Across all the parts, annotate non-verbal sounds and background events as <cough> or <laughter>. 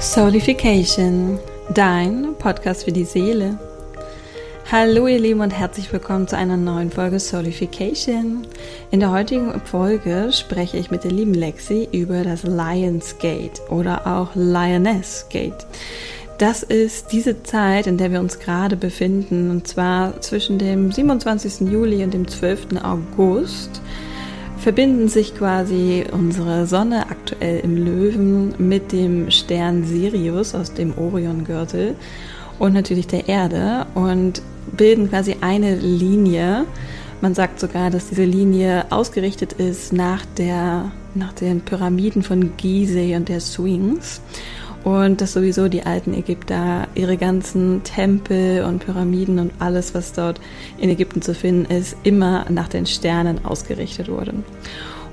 Soulification, dein Podcast für die Seele. Hallo ihr Lieben und herzlich willkommen zu einer neuen Folge Soulification. In der heutigen Folge spreche ich mit der lieben Lexi über das Lions Gate oder auch Lioness Gate. Das ist diese Zeit, in der wir uns gerade befinden, und zwar zwischen dem 27. Juli und dem 12. August verbinden sich quasi unsere Sonne aktuell im Löwen mit dem Stern Sirius aus dem Oriongürtel und natürlich der Erde und bilden quasi eine Linie. Man sagt sogar, dass diese Linie ausgerichtet ist nach, der, nach den Pyramiden von Gizeh und der Sphinx und dass sowieso die alten Ägypter ihre ganzen Tempel und Pyramiden und alles, was dort in Ägypten zu finden ist, immer nach den Sternen ausgerichtet wurde.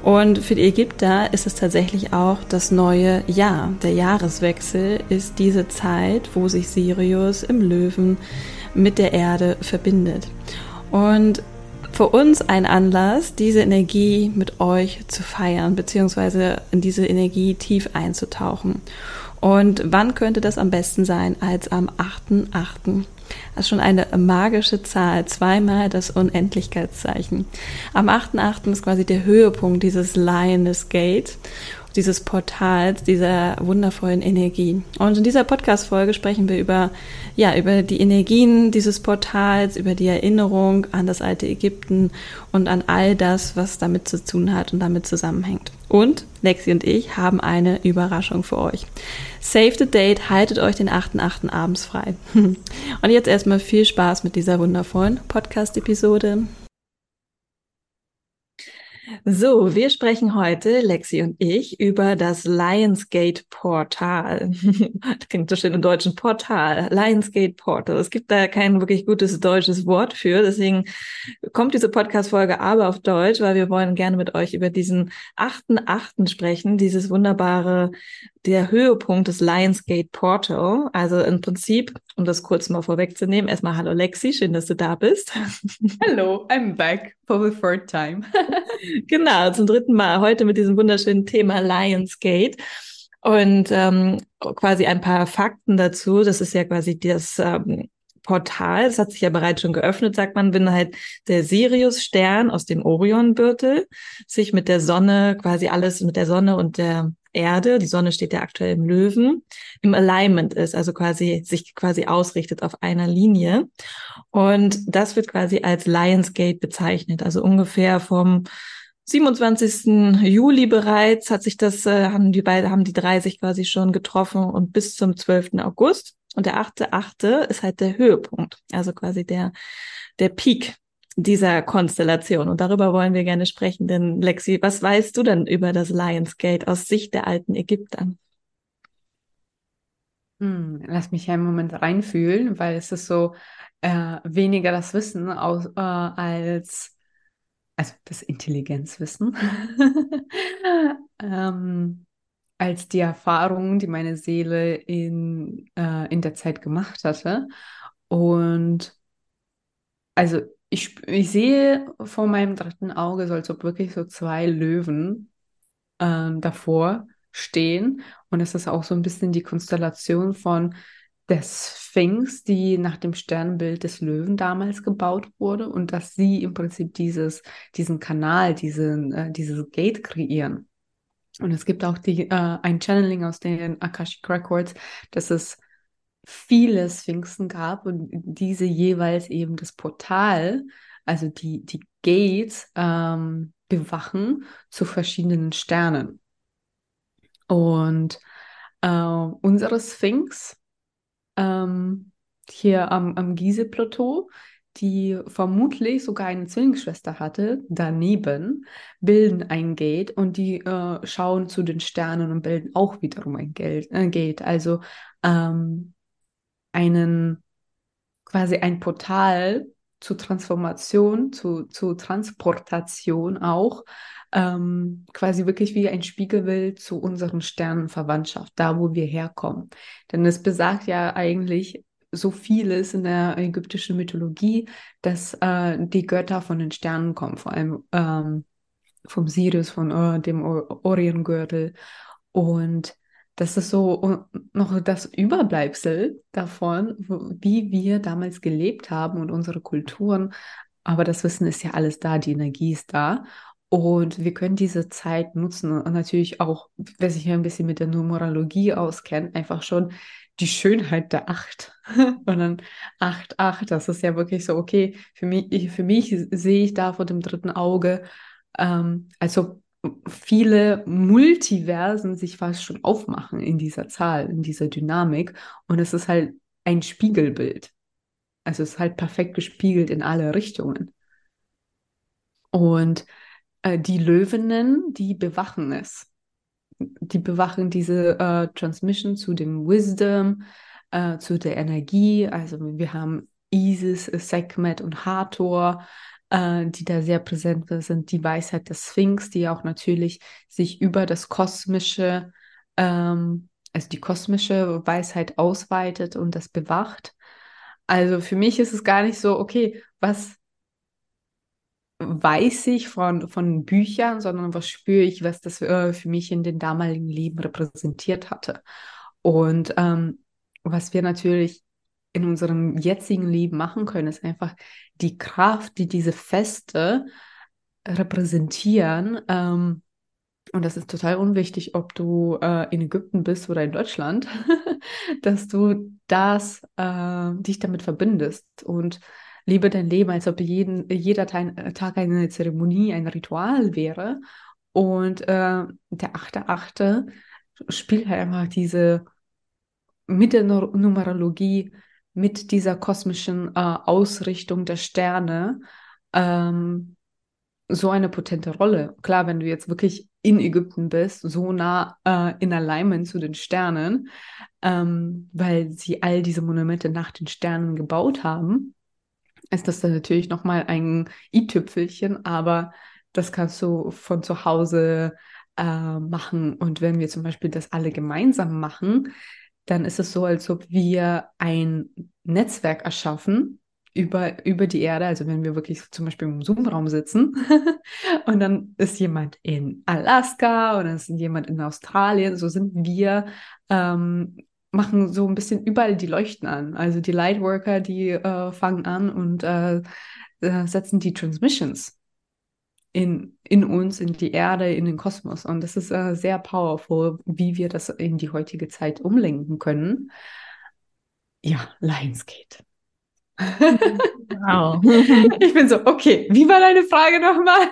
Und für die Ägypter ist es tatsächlich auch das neue Jahr. Der Jahreswechsel ist diese Zeit, wo sich Sirius im Löwen mit der Erde verbindet. Und für uns ein Anlass, diese Energie mit euch zu feiern, beziehungsweise in diese Energie tief einzutauchen. Und wann könnte das am besten sein als am 8.8.? Das ist schon eine magische Zahl, zweimal das Unendlichkeitszeichen. Am 8.8. ist quasi der Höhepunkt dieses Lioness Gate dieses Portals, dieser wundervollen Energie. Und in dieser Podcast-Folge sprechen wir über, ja, über die Energien dieses Portals, über die Erinnerung an das alte Ägypten und an all das, was damit zu tun hat und damit zusammenhängt. Und Lexi und ich haben eine Überraschung für euch. Save the date, haltet euch den 8.8. abends frei. <laughs> Und jetzt erstmal viel Spaß mit dieser wundervollen Podcast-Episode. So, wir sprechen heute, Lexi und ich, über das Lionsgate Portal. <laughs> das klingt so schön im deutschen Portal. Lionsgate Portal. Es gibt da kein wirklich gutes deutsches Wort für. Deswegen kommt diese Podcast-Folge aber auf Deutsch, weil wir wollen gerne mit euch über diesen achten Achten sprechen, dieses wunderbare der Höhepunkt des Lionsgate Portal. Also im Prinzip, um das kurz mal vorwegzunehmen, erstmal hallo Lexi, schön, dass du da bist. <laughs> Hallo, I'm back for the third time. <laughs> genau, zum dritten Mal heute mit diesem wunderschönen Thema Lionsgate. Und ähm, quasi ein paar Fakten dazu. Das ist ja quasi das ähm, Portal, das hat sich ja bereits schon geöffnet, sagt man, wenn halt der Sirius-Stern aus dem Oriongürtel sich mit der Sonne, quasi alles mit der Sonne und der Erde, die Sonne steht ja aktuell im Löwen, im Alignment ist, also quasi sich quasi ausrichtet auf einer Linie. Und das wird quasi als Lionsgate bezeichnet, also ungefähr vom 27. Juli bereits hat sich das, äh, haben die beiden, haben die drei sich quasi schon getroffen und bis zum 12. August. Und der 8.8. ist halt der Höhepunkt, also quasi der, der Peak dieser Konstellation. Und darüber wollen wir gerne sprechen. Denn Lexi, was weißt du denn über das Lionsgate aus Sicht der alten Ägypter? Hm, lass mich einen Moment reinfühlen, weil es ist so äh, weniger das Wissen aus, äh, als also das Intelligenzwissen, <laughs> ähm, als die Erfahrung, die meine Seele in, äh, in der Zeit gemacht hatte. Und also ich, ich sehe vor meinem dritten Auge so, als ob wirklich so zwei Löwen äh, davor stehen. Und es ist auch so ein bisschen die Konstellation von der Sphinx, die nach dem Sternbild des Löwen damals gebaut wurde und dass sie im Prinzip dieses, diesen Kanal, diesen, äh, dieses Gate kreieren. Und es gibt auch die, äh, ein Channeling aus den Akashic Records, dass es viele Sphinxen gab und diese jeweils eben das Portal, also die, die Gates, ähm, bewachen zu verschiedenen Sternen. Und äh, unsere Sphinx ähm, hier am, am Gizeh-Plateau, die vermutlich sogar eine Zwillingsschwester hatte, daneben, bilden ein Gate und die äh, schauen zu den Sternen und bilden auch wiederum ein Gate. Gate. Also ähm, einen quasi ein Portal zur Transformation, zu, zu Transportation auch, ähm, quasi wirklich wie ein Spiegelbild zu unseren Sternenverwandtschaft, da wo wir herkommen. Denn es besagt ja eigentlich so vieles in der ägyptischen Mythologie, dass äh, die Götter von den Sternen kommen, vor allem ähm, vom Sirius, von äh, dem Oriongürtel. Und das ist so noch das Überbleibsel davon, wie wir damals gelebt haben und unsere Kulturen. Aber das Wissen ist ja alles da, die Energie ist da. Und wir können diese Zeit nutzen und natürlich auch, wer sich ja ein bisschen mit der Numerologie auskennt, einfach schon die Schönheit der Acht. <laughs> und dann Acht, Acht, das ist ja wirklich so, okay, für mich, für mich sehe ich da vor dem dritten Auge, ähm, also viele Multiversen sich fast schon aufmachen in dieser Zahl, in dieser Dynamik. Und es ist halt ein Spiegelbild. Also es ist halt perfekt gespiegelt in alle Richtungen. Und äh, die Löwinnen, die bewachen es. Die bewachen diese äh, Transmission zu dem Wisdom, äh, zu der Energie. Also wir haben Isis, Sekhmet und Hathor, äh, die da sehr präsent sind. Die Weisheit des Sphinx, die auch natürlich sich über das kosmische, ähm, also die kosmische Weisheit ausweitet und das bewacht. Also für mich ist es gar nicht so, okay, was weiß ich von, von Büchern, sondern was spüre ich, was das äh, für mich in den damaligen Leben repräsentiert hatte. Und ähm, was wir natürlich in unserem jetzigen Leben machen können, ist einfach die Kraft, die diese Feste repräsentieren. Ähm, und das ist total unwichtig, ob du äh, in Ägypten bist oder in Deutschland, <laughs> dass du das, äh, dich damit verbindest und lebe dein Leben, als ob jeden, jeder Tag eine Zeremonie, ein Ritual wäre. Und äh, der achte Achte spielt halt einfach diese mit der Numerologie, mit dieser kosmischen äh, Ausrichtung der Sterne ähm, so eine potente Rolle. Klar, wenn du jetzt wirklich in Ägypten bist, so nah äh, in Alignment zu den Sternen, ähm, weil sie all diese Monumente nach den Sternen gebaut haben, ist das dann natürlich nochmal ein i-Tüpfelchen, aber das kannst du von zu Hause äh, machen. Und wenn wir zum Beispiel das alle gemeinsam machen, dann ist es so, als ob wir ein Netzwerk erschaffen über, über die Erde. Also wenn wir wirklich zum Beispiel im Zoom-Raum sitzen <laughs> und dann ist jemand in Alaska oder ist jemand in Australien, so sind wir ähm, machen so ein bisschen überall die Leuchten an. Also die Lightworker, die äh, fangen an und äh, äh, setzen die Transmissions in, in uns, in die Erde, in den Kosmos. Und das ist äh, sehr powerful, wie wir das in die heutige Zeit umlenken können. Ja, Lionsgate. Wow. <laughs> ich bin so, okay, wie war deine Frage nochmal?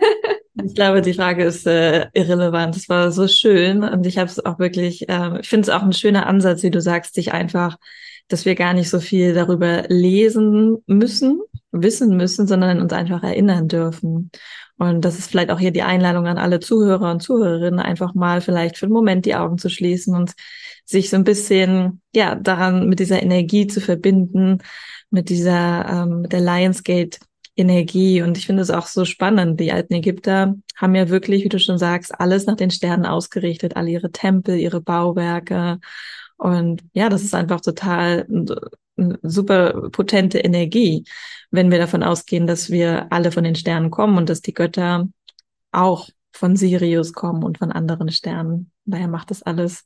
Ich glaube, die Frage ist äh, irrelevant. Es war so schön und ich habe es auch wirklich, äh, ich finde es auch ein schöner Ansatz, wie du sagst, dich einfach, dass wir gar nicht so viel darüber lesen müssen, wissen müssen, sondern uns einfach erinnern dürfen. Und das ist vielleicht auch hier die Einladung an alle Zuhörer und Zuhörerinnen, einfach mal vielleicht für einen Moment die Augen zu schließen und sich so ein bisschen, ja, daran mit dieser Energie zu verbinden, mit dieser, ähm, mit der Lionsgate Energie. Und ich finde es auch so spannend. Die alten Ägypter haben ja wirklich, wie du schon sagst, alles nach den Sternen ausgerichtet, alle ihre Tempel, ihre Bauwerke. Und ja, das ist einfach total super potente Energie, wenn wir davon ausgehen, dass wir alle von den Sternen kommen und dass die Götter auch von Sirius kommen und von anderen Sternen. Daher macht das alles.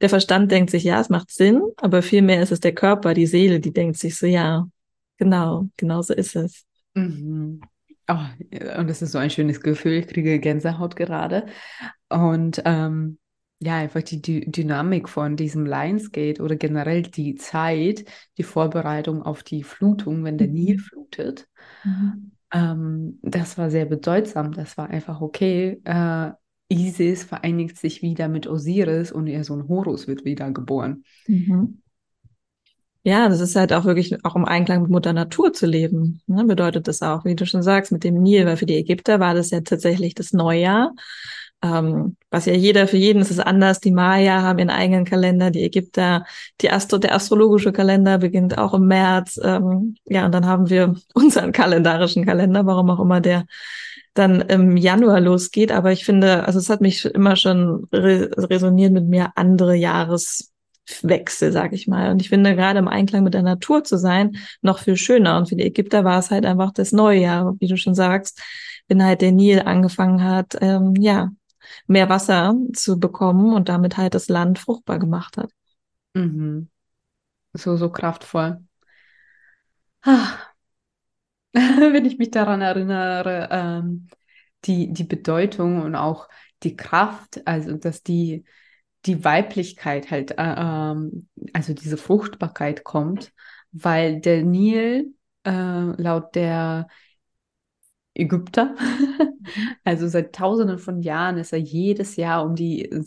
Der Verstand denkt sich, ja, es macht Sinn, aber vielmehr ist es der Körper, die Seele, die denkt sich so, ja, genau, genau so ist es. Mhm. Oh, und das ist so ein schönes Gefühl. Ich kriege Gänsehaut gerade. Und ähm, ja, einfach die, die Dynamik von diesem Lionsgate oder generell die Zeit, die Vorbereitung auf die Flutung, wenn der Nil mhm. flutet. Mhm. Ähm, das war sehr bedeutsam. Das war einfach okay. Äh, Isis vereinigt sich wieder mit Osiris und ihr Sohn Horus wird wieder geboren. Mhm. Ja, das ist halt auch wirklich auch im Einklang mit Mutter Natur zu leben. Ne, bedeutet das auch, wie du schon sagst, mit dem Nil, weil für die Ägypter war das ja tatsächlich das Neujahr. Ähm, was ja jeder, für jeden ist es anders. Die Maya haben ihren eigenen Kalender, die Ägypter, die Astro, der astrologische Kalender beginnt auch im März. Ähm, ja, und dann haben wir <laughs> unseren kalendarischen Kalender, warum auch immer der dann im Januar losgeht. Aber ich finde, also es hat mich immer schon re resoniert mit mir andere Jahres Wechsel, sag ich mal. Und ich finde, gerade im Einklang mit der Natur zu sein, noch viel schöner. Und für die Ägypter war es halt einfach das neue Jahr, wie du schon sagst, wenn halt der Nil angefangen hat, ähm, ja, mehr Wasser zu bekommen und damit halt das Land fruchtbar gemacht hat. Mhm. So, so kraftvoll. Ah. <laughs> Wenn ich mich daran erinnere, ähm, die, die Bedeutung und auch die Kraft, also dass die, die Weiblichkeit halt, äh, ähm, also diese Fruchtbarkeit kommt, weil der Nil äh, laut der Ägypter, <laughs> also seit Tausenden von Jahren ist er jedes Jahr um die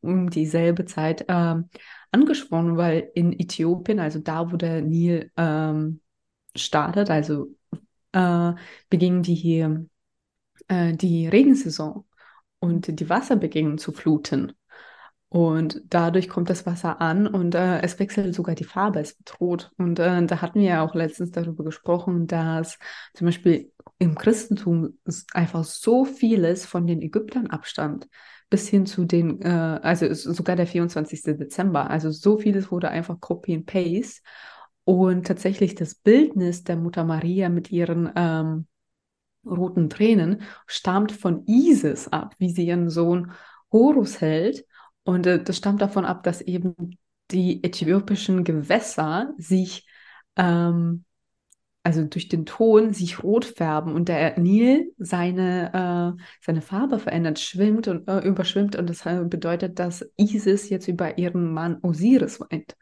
um dieselbe Zeit ähm, angesprochen, weil in Äthiopien, also da, wo der Nil ähm, startet, also äh, beginnen die hier äh, die Regensaison und die Wasser beginnen zu fluten. Und dadurch kommt das Wasser an und äh, es wechselt sogar die Farbe, es wird rot. Und äh, da hatten wir ja auch letztens darüber gesprochen, dass zum Beispiel im Christentum einfach so vieles von den Ägyptern abstammt, bis hin zu den, äh, also sogar der 24. Dezember. Also so vieles wurde einfach Copy and Paste. Und tatsächlich das Bildnis der Mutter Maria mit ihren ähm, roten Tränen stammt von Isis ab, wie sie ihren Sohn Horus hält. Und äh, das stammt davon ab, dass eben die äthiopischen Gewässer sich, ähm, also durch den Ton, sich rot färben und der Nil seine, äh, seine Farbe verändert, schwimmt und äh, überschwimmt. Und das äh, bedeutet, dass Isis jetzt über ihren Mann Osiris weint.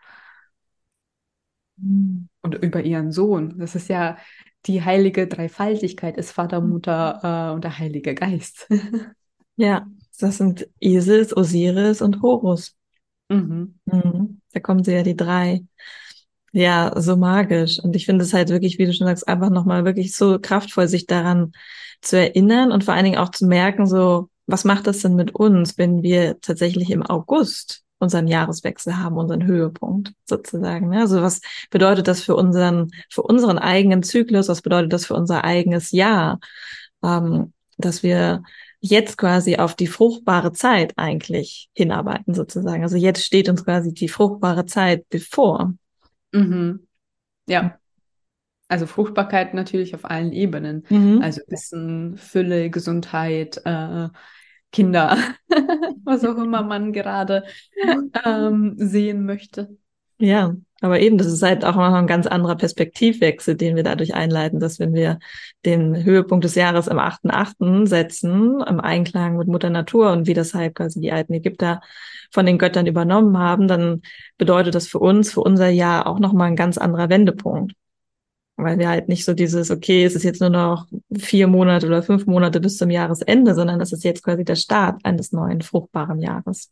Mhm. Und über ihren Sohn. Das ist ja die heilige Dreifaltigkeit, ist Vater, Mutter äh, und der Heilige Geist. <laughs> ja, das sind Isis, Osiris und Horus. Mhm. Mhm. Da kommen sie ja die drei. Ja, so magisch. Und ich finde es halt wirklich, wie du schon sagst, einfach nochmal wirklich so kraftvoll, sich daran zu erinnern und vor allen Dingen auch zu merken, so, was macht das denn mit uns, wenn wir tatsächlich im August unseren Jahreswechsel haben, unseren Höhepunkt sozusagen. Ne? Also was bedeutet das für unseren, für unseren eigenen Zyklus? Was bedeutet das für unser eigenes Jahr? Ähm, dass wir jetzt quasi auf die fruchtbare Zeit eigentlich hinarbeiten sozusagen. Also jetzt steht uns quasi die fruchtbare Zeit bevor. Mhm. Ja. Also Fruchtbarkeit natürlich auf allen Ebenen. Mhm. Also Wissen, Fülle, Gesundheit, äh, Kinder, <laughs> was auch immer man gerade ähm, sehen möchte. Ja, aber eben, das ist halt auch noch ein ganz anderer Perspektivwechsel, den wir dadurch einleiten, dass wenn wir den Höhepunkt des Jahres am 8.8. setzen, im Einklang mit Mutter Natur und wie das halt quasi die alten Ägypter von den Göttern übernommen haben, dann bedeutet das für uns, für unser Jahr auch nochmal ein ganz anderer Wendepunkt weil wir halt nicht so dieses, okay, es ist jetzt nur noch vier Monate oder fünf Monate bis zum Jahresende, sondern das ist jetzt quasi der Start eines neuen fruchtbaren Jahres.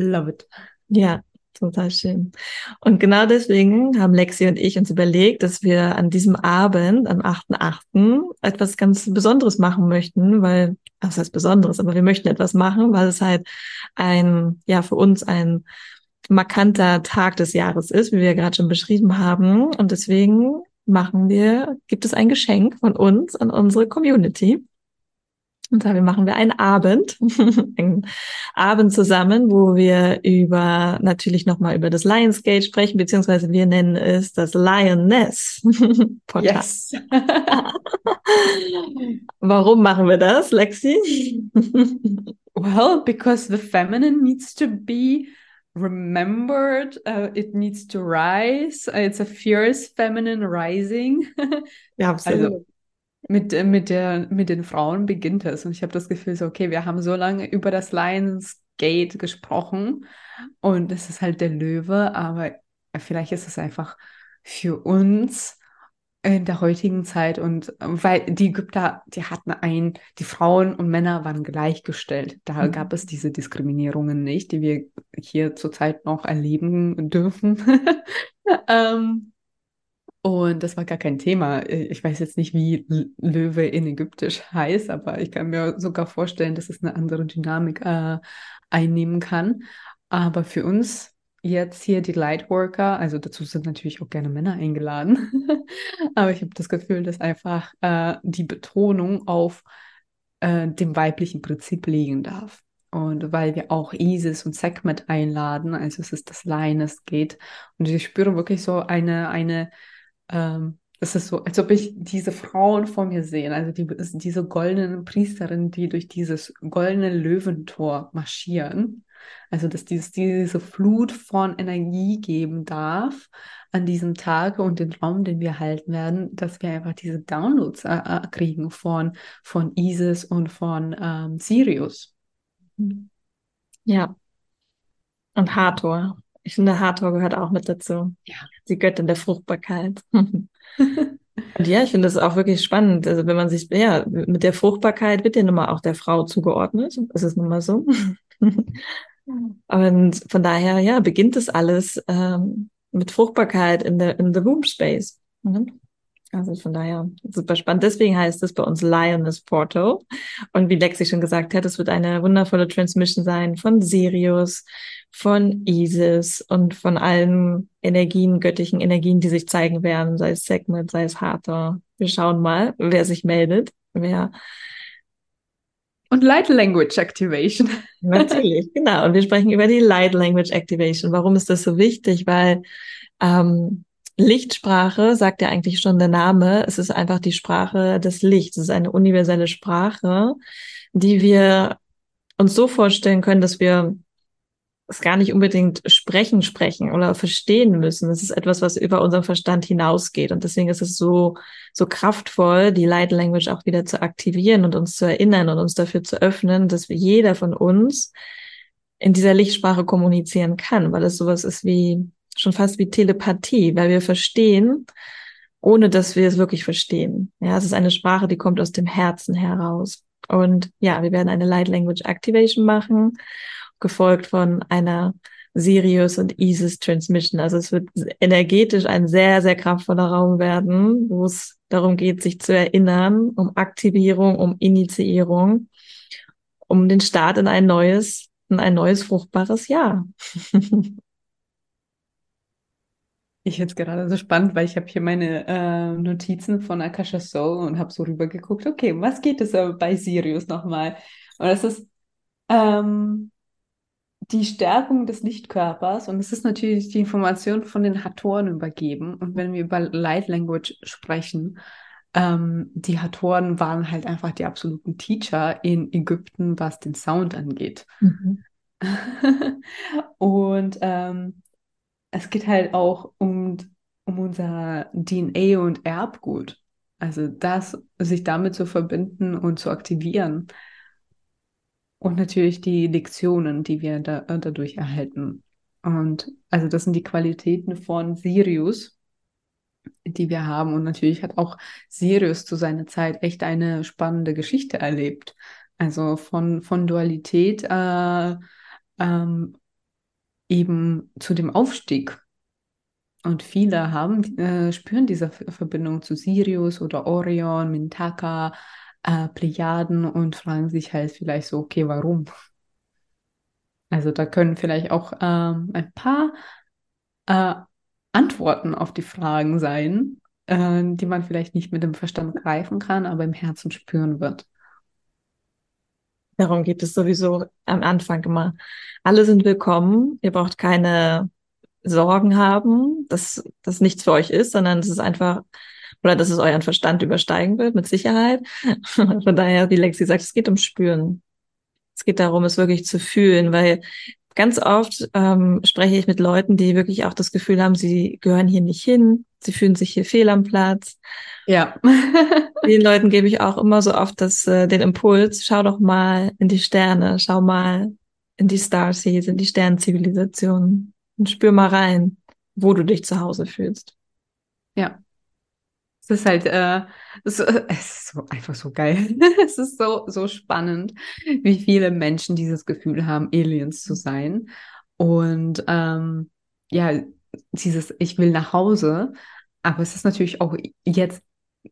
Love it. Ja, total schön. Und genau deswegen haben Lexi und ich uns überlegt, dass wir an diesem Abend, am 8.8., etwas ganz Besonderes machen möchten, weil, was heißt Besonderes, aber wir möchten etwas machen, weil es halt ein, ja, für uns ein markanter Tag des Jahres ist, wie wir gerade schon beschrieben haben. Und deswegen machen wir, gibt es ein Geschenk von uns an unsere Community. Und da machen wir einen Abend, <laughs> einen Abend zusammen, wo wir über natürlich nochmal über das Lionsgate sprechen, beziehungsweise wir nennen es das Lioness <laughs> Podcast. <laughs> Warum machen wir das, Lexi? well, because the feminine needs to be remembered. Uh, it needs to rise. It's a fierce feminine rising. ja, absolut. Also, mit, mit, der, mit den Frauen beginnt es. Und ich habe das Gefühl, so, okay, wir haben so lange über das Lionsgate gesprochen und es ist halt der Löwe, aber vielleicht ist es einfach für uns in der heutigen Zeit und weil die Ägypter, die hatten ein, die Frauen und Männer waren gleichgestellt. Da mhm. gab es diese Diskriminierungen nicht, die wir hier zurzeit noch erleben dürfen. <laughs> ähm, und das war gar kein Thema. Ich weiß jetzt nicht, wie Löwe in Ägyptisch heißt, aber ich kann mir sogar vorstellen, dass es eine andere Dynamik äh, einnehmen kann. Aber für uns jetzt hier die Lightworker, also dazu sind natürlich auch gerne Männer eingeladen, <laughs> aber ich habe das Gefühl, dass einfach äh, die Betonung auf äh, dem weiblichen Prinzip liegen darf. Und weil wir auch Isis und Sekhmet einladen, also es ist das Lioness geht. Und ich spüre wirklich so eine, eine ähm, das ist so, als ob ich diese Frauen vor mir sehe, also die, diese goldenen Priesterinnen, die durch dieses goldene Löwentor marschieren. Also, dass dieses, diese Flut von Energie geben darf an diesem Tag und den Raum, den wir halten werden, dass wir einfach diese Downloads äh, äh kriegen von, von Isis und von ähm, Sirius. Ja. Und Hathor. Ich finde, Hathor gehört auch mit dazu. Ja. Die Göttin der Fruchtbarkeit. <laughs> Und ja, ich finde das auch wirklich spannend. Also wenn man sich, ja, mit der Fruchtbarkeit wird ja nun mal auch der Frau zugeordnet. Das ist nun mal so. <laughs> Und von daher, ja, beginnt es alles ähm, mit Fruchtbarkeit in der in the womb space. Mhm. Also von daher super spannend. Deswegen heißt es bei uns Lioness Portal. Und wie Lexi schon gesagt hat, es wird eine wundervolle Transmission sein von Sirius, von Isis und von allen Energien, göttlichen Energien, die sich zeigen werden, sei es Segment, sei es Hathor. Wir schauen mal, wer sich meldet, wer und Light Language Activation. <laughs> Natürlich, genau. Und wir sprechen über die Light Language Activation. Warum ist das so wichtig? Weil ähm, Lichtsprache sagt ja eigentlich schon der Name. Es ist einfach die Sprache des Lichts. Es ist eine universelle Sprache, die wir uns so vorstellen können, dass wir es gar nicht unbedingt sprechen, sprechen oder verstehen müssen. Es ist etwas, was über unseren Verstand hinausgeht. Und deswegen ist es so, so kraftvoll, die Light Language auch wieder zu aktivieren und uns zu erinnern und uns dafür zu öffnen, dass wir jeder von uns in dieser Lichtsprache kommunizieren kann, weil es sowas ist wie, schon fast wie Telepathie, weil wir verstehen, ohne dass wir es wirklich verstehen. Ja, es ist eine Sprache, die kommt aus dem Herzen heraus. Und ja, wir werden eine Light Language Activation machen gefolgt von einer Sirius und Isis Transmission. Also es wird energetisch ein sehr, sehr kraftvoller Raum werden, wo es darum geht, sich zu erinnern, um Aktivierung, um Initiierung, um den Start in ein neues, in ein neues fruchtbares Jahr. <laughs> Ich finde es gerade so spannend, weil ich habe hier meine äh, Notizen von Akasha Soul und habe so rübergeguckt, okay, was geht es bei Sirius nochmal? Und das ist ähm, die Stärkung des Lichtkörpers und es ist natürlich die Information von den Hatoren übergeben. Und wenn wir über Light Language sprechen, ähm, die Hatoren waren halt einfach die absoluten Teacher in Ägypten, was den Sound angeht. Mhm. <laughs> und ähm, es geht halt auch um, um unser DNA und Erbgut. Also das, sich damit zu verbinden und zu aktivieren. Und natürlich die Lektionen, die wir da, dadurch erhalten. Und also das sind die Qualitäten von Sirius, die wir haben. Und natürlich hat auch Sirius zu seiner Zeit echt eine spannende Geschichte erlebt. Also von, von Dualität äh, ähm, eben zu dem Aufstieg. Und viele haben, äh, spüren diese Verbindung zu Sirius oder Orion, Mintaka, äh, Plejaden und fragen sich halt vielleicht so, okay, warum? Also da können vielleicht auch ähm, ein paar äh, Antworten auf die Fragen sein, äh, die man vielleicht nicht mit dem Verstand greifen kann, aber im Herzen spüren wird. Darum geht es sowieso am Anfang immer. Alle sind willkommen. Ihr braucht keine Sorgen haben, dass das nichts für euch ist, sondern es ist einfach oder dass es euren Verstand übersteigen wird, mit Sicherheit. <laughs> Von daher, wie Lexi sagt, es geht um Spüren. Es geht darum, es wirklich zu fühlen, weil ganz oft ähm, spreche ich mit Leuten, die wirklich auch das Gefühl haben, sie gehören hier nicht hin, sie fühlen sich hier fehl am Platz. Ja. <laughs> Den Leuten gebe ich auch immer so oft das, äh, den Impuls, schau doch mal in die Sterne, schau mal in die Starseeds, in die Sternzivilisationen und spür mal rein, wo du dich zu Hause fühlst. Ja. Es ist halt, äh, es, es ist so, einfach so geil. <laughs> es ist so, so spannend, wie viele Menschen dieses Gefühl haben, Aliens zu sein. Und ähm, ja, dieses Ich will nach Hause. Aber es ist natürlich auch jetzt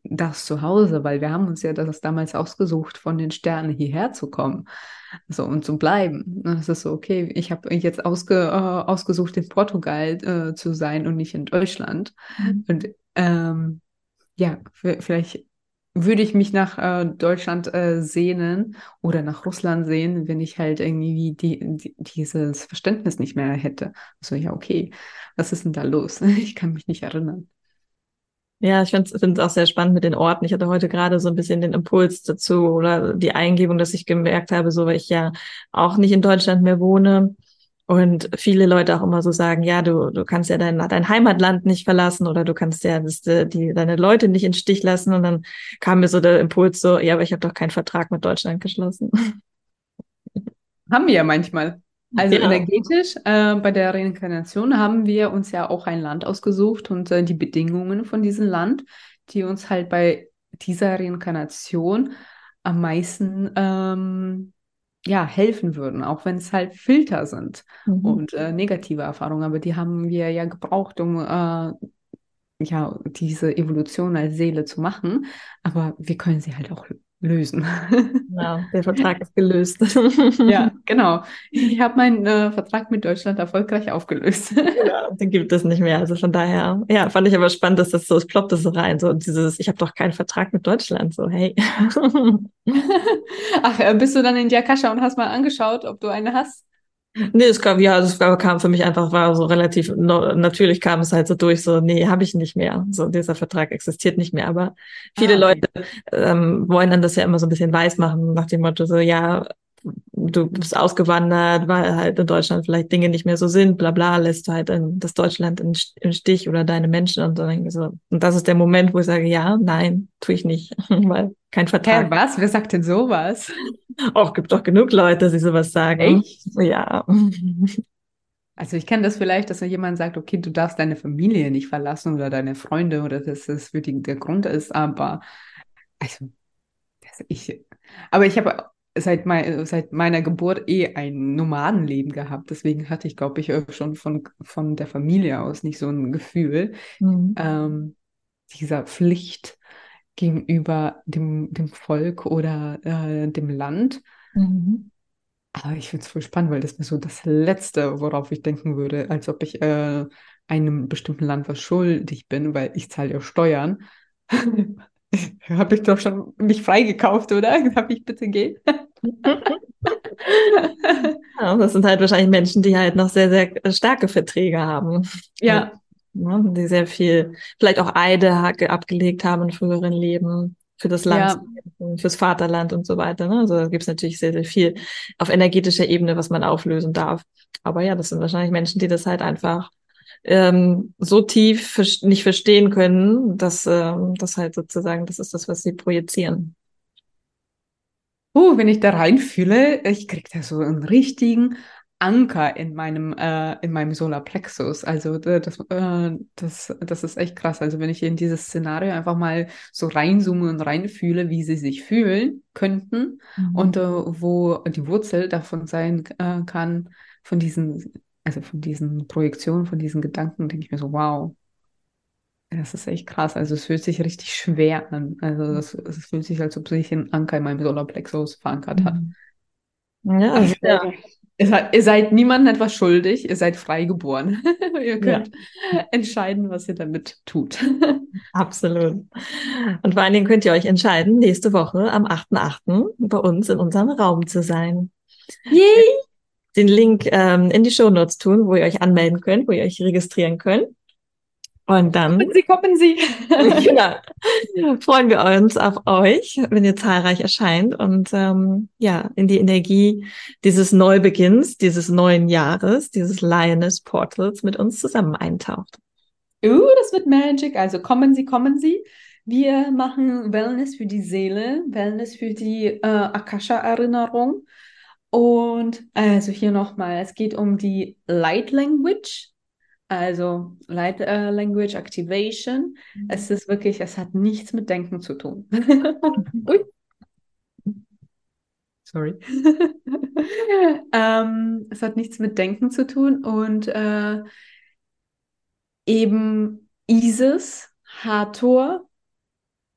das Zuhause, weil wir haben uns ja das damals ausgesucht, von den Sternen hierher zu kommen. So und zu bleiben. Es ist so, okay, ich habe jetzt ausge, äh, ausgesucht, in Portugal äh, zu sein und nicht in Deutschland. Mhm. Und ähm, ja, vielleicht würde ich mich nach äh, Deutschland äh, sehnen oder nach Russland sehen, wenn ich halt irgendwie die, die, dieses Verständnis nicht mehr hätte. So, ja, okay, was ist denn da los? <laughs> Ich kann mich nicht erinnern. Ja, ich finde es auch sehr spannend mit den Orten. Ich hatte heute gerade so ein bisschen den Impuls dazu oder die Eingebung, dass ich gemerkt habe, so weil ich ja auch nicht in Deutschland mehr wohne und viele Leute auch immer so sagen, ja, du, du kannst ja dein, dein Heimatland nicht verlassen oder du kannst ja das, die, deine Leute nicht in Stich lassen. Und dann kam mir so der Impuls so, ja, aber ich habe doch keinen Vertrag mit Deutschland geschlossen. <laughs> Haben wir ja manchmal. Also ja. energetisch, äh, bei der Reinkarnation haben wir uns ja auch ein Land ausgesucht und äh, die Bedingungen von diesem Land, die uns halt bei dieser Reinkarnation am meisten ähm, ja, helfen würden, auch wenn es halt Filter sind mhm. und äh, negative Erfahrungen, aber die haben wir ja gebraucht, um äh, ja, diese Evolution als Seele zu machen, aber wir können sie halt auch lösen. Ja, <laughs> der Vertrag ist gelöst. Ja, <laughs> genau. Ich habe meinen äh, Vertrag mit Deutschland erfolgreich aufgelöst. Ja, <laughs> den gibt es nicht mehr. Also von daher, ja, fand ich aber spannend, dass das so, es ploppte so rein, so dieses, ich habe doch keinen Vertrag mit Deutschland, so hey. Ach, äh, bist du dann in die Akasha und hast mal angeschaut, ob du eine hast? Nee, es kam, ja, es kam für mich einfach, war so relativ, no, natürlich kam es halt so durch, so, nee, habe ich nicht mehr. So, dieser Vertrag existiert nicht mehr. Aber viele ah, okay. Leute ähm, wollen dann das ja immer so ein bisschen weiß machen, nach dem Motto, so, ja, du bist ausgewandert, weil halt in Deutschland vielleicht Dinge nicht mehr so sind, bla bla, lässt du halt in, das Deutschland im Stich oder deine Menschen und so. Und das ist der Moment, wo ich sage, ja, nein, tue ich nicht, <laughs> weil kein Vertrag. Hä, was? Wer sagt denn sowas? Auch gibt doch genug Leute, die sowas sagen. Echt? Ja. <laughs> Also ich kenne das vielleicht, dass jemand sagt, okay, du darfst deine Familie nicht verlassen oder deine Freunde oder dass das für die der Grund ist, aber also ich, aber ich habe seit, mein, seit meiner Geburt eh ein Nomadenleben gehabt. Deswegen hatte ich, glaube ich, schon von, von der Familie aus nicht so ein Gefühl mhm. ähm, dieser Pflicht gegenüber dem, dem Volk oder äh, dem Land. Mhm. Aber ich finde es voll spannend, weil das ist so das Letzte, worauf ich denken würde, als ob ich äh, einem bestimmten Land was schuldig bin, weil ich zahle ja Steuern. <laughs> <laughs> Habe ich doch schon mich freigekauft, oder? <laughs> Darf ich bitte gehen? <laughs> ja, das sind halt wahrscheinlich Menschen, die halt noch sehr, sehr starke Verträge haben. Ja. ja die sehr viel, vielleicht auch Eide abgelegt haben in früheren Leben für das Land, ja. fürs Vaterland und so weiter. Ne? Also da gibt es natürlich sehr, sehr viel auf energetischer Ebene, was man auflösen darf. Aber ja, das sind wahrscheinlich Menschen, die das halt einfach ähm, so tief nicht verstehen können, dass ähm, das halt sozusagen, das ist das, was sie projizieren. Uh, wenn ich da reinfühle, ich kriege da so einen richtigen Anker in meinem, äh, in meinem Solarplexus. Also das, äh, das, das ist echt krass. Also wenn ich in dieses Szenario einfach mal so reinzoome und reinfühle, wie sie sich fühlen könnten mhm. und äh, wo die Wurzel davon sein äh, kann, von diesen also von diesen Projektionen, von diesen Gedanken, denke ich mir so, wow, das ist echt krass. Also es fühlt sich richtig schwer an. Also es, es fühlt sich, als ob sich ein Anker in meinem Solarplexus verankert hat. Mhm. Ja, also, ja. Ihr, seid, ihr seid niemandem etwas schuldig, ihr seid frei geboren. <laughs> ihr könnt ja. entscheiden, was ihr damit tut. Absolut. Und vor allen Dingen könnt ihr euch entscheiden, nächste Woche am 8.8. bei uns in unserem Raum zu sein. Yay! Den Link ähm, in die Show Notes tun, wo ihr euch anmelden könnt, wo ihr euch registrieren könnt. Und dann. Kommen Sie, kommen Sie. <laughs> <laughs> genau. Freuen wir uns auf euch, wenn ihr zahlreich erscheint und ähm, ja, in die Energie dieses Neubeginns, dieses neuen Jahres, dieses Lioness Portals mit uns zusammen eintaucht. Uh, das wird Magic. Also kommen Sie, kommen Sie. Wir machen Wellness für die Seele, Wellness für die äh, Akasha-Erinnerung. Und also hier nochmal, es geht um die Light Language, also Light äh, Language Activation. Mhm. Es ist wirklich, es hat nichts mit Denken zu tun. <laughs> Ui. Sorry. <laughs> ähm, es hat nichts mit Denken zu tun und äh, eben Isis, Hathor,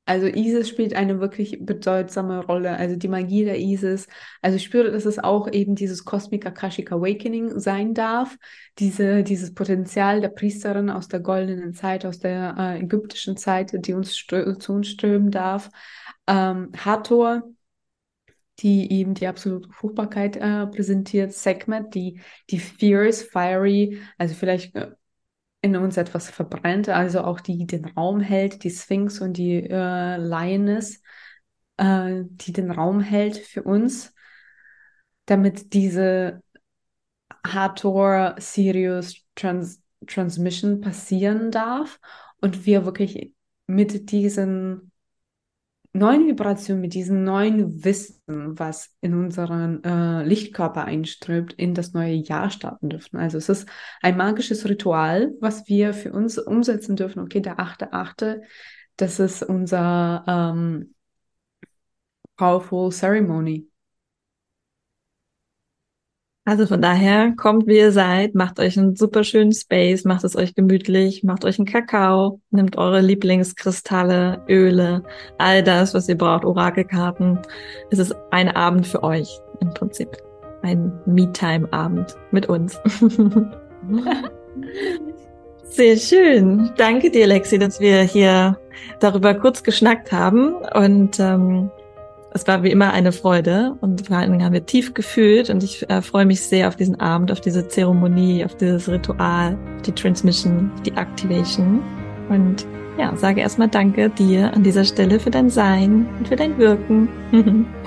also Isis spielt eine wirklich bedeutsame Rolle. Also die Magie der Isis. Also ich spüre, dass es auch eben dieses Cosmic Akashic Awakening sein darf. Diese, dieses Potenzial der Priesterin aus der goldenen Zeit, aus der äh, ägyptischen Zeit, die uns zu uns strömen darf. Ähm, Hathor, die eben die absolute Fruchtbarkeit äh, präsentiert. Sekhmet, die, die fierce, fiery, also vielleicht äh, in uns etwas verbrennt, also auch die den Raum hält, die Sphinx und die äh, Lioness, äh, die den Raum hält für uns, damit diese Hathor Sirius Trans Transmission passieren darf und wir wirklich mit diesen neuen Vibrationen, mit diesem neuen Wissen, was in unseren äh, Lichtkörper einströmt, in das neue Jahr starten dürfen. Also es ist ein magisches Ritual, was wir für uns umsetzen dürfen. Okay, der achte, achte, das ist unser ähm, Powerful Ceremony. Also von daher kommt, wie ihr seid, macht euch einen super schönen Space, macht es euch gemütlich, macht euch einen Kakao, nimmt eure Lieblingskristalle, Öle, all das, was ihr braucht, Orakelkarten. Es ist ein Abend für euch im Prinzip. Ein Me-Time-Abend mit uns. <laughs> Sehr schön. Danke dir, Lexi, dass wir hier darüber kurz geschnackt haben und ähm, es war wie immer eine Freude und vor allen Dingen haben wir tief gefühlt und ich äh, freue mich sehr auf diesen Abend, auf diese Zeremonie, auf dieses Ritual, die Transmission, die Activation und ja, sage erstmal Danke dir an dieser Stelle für dein Sein und für dein Wirken. <laughs>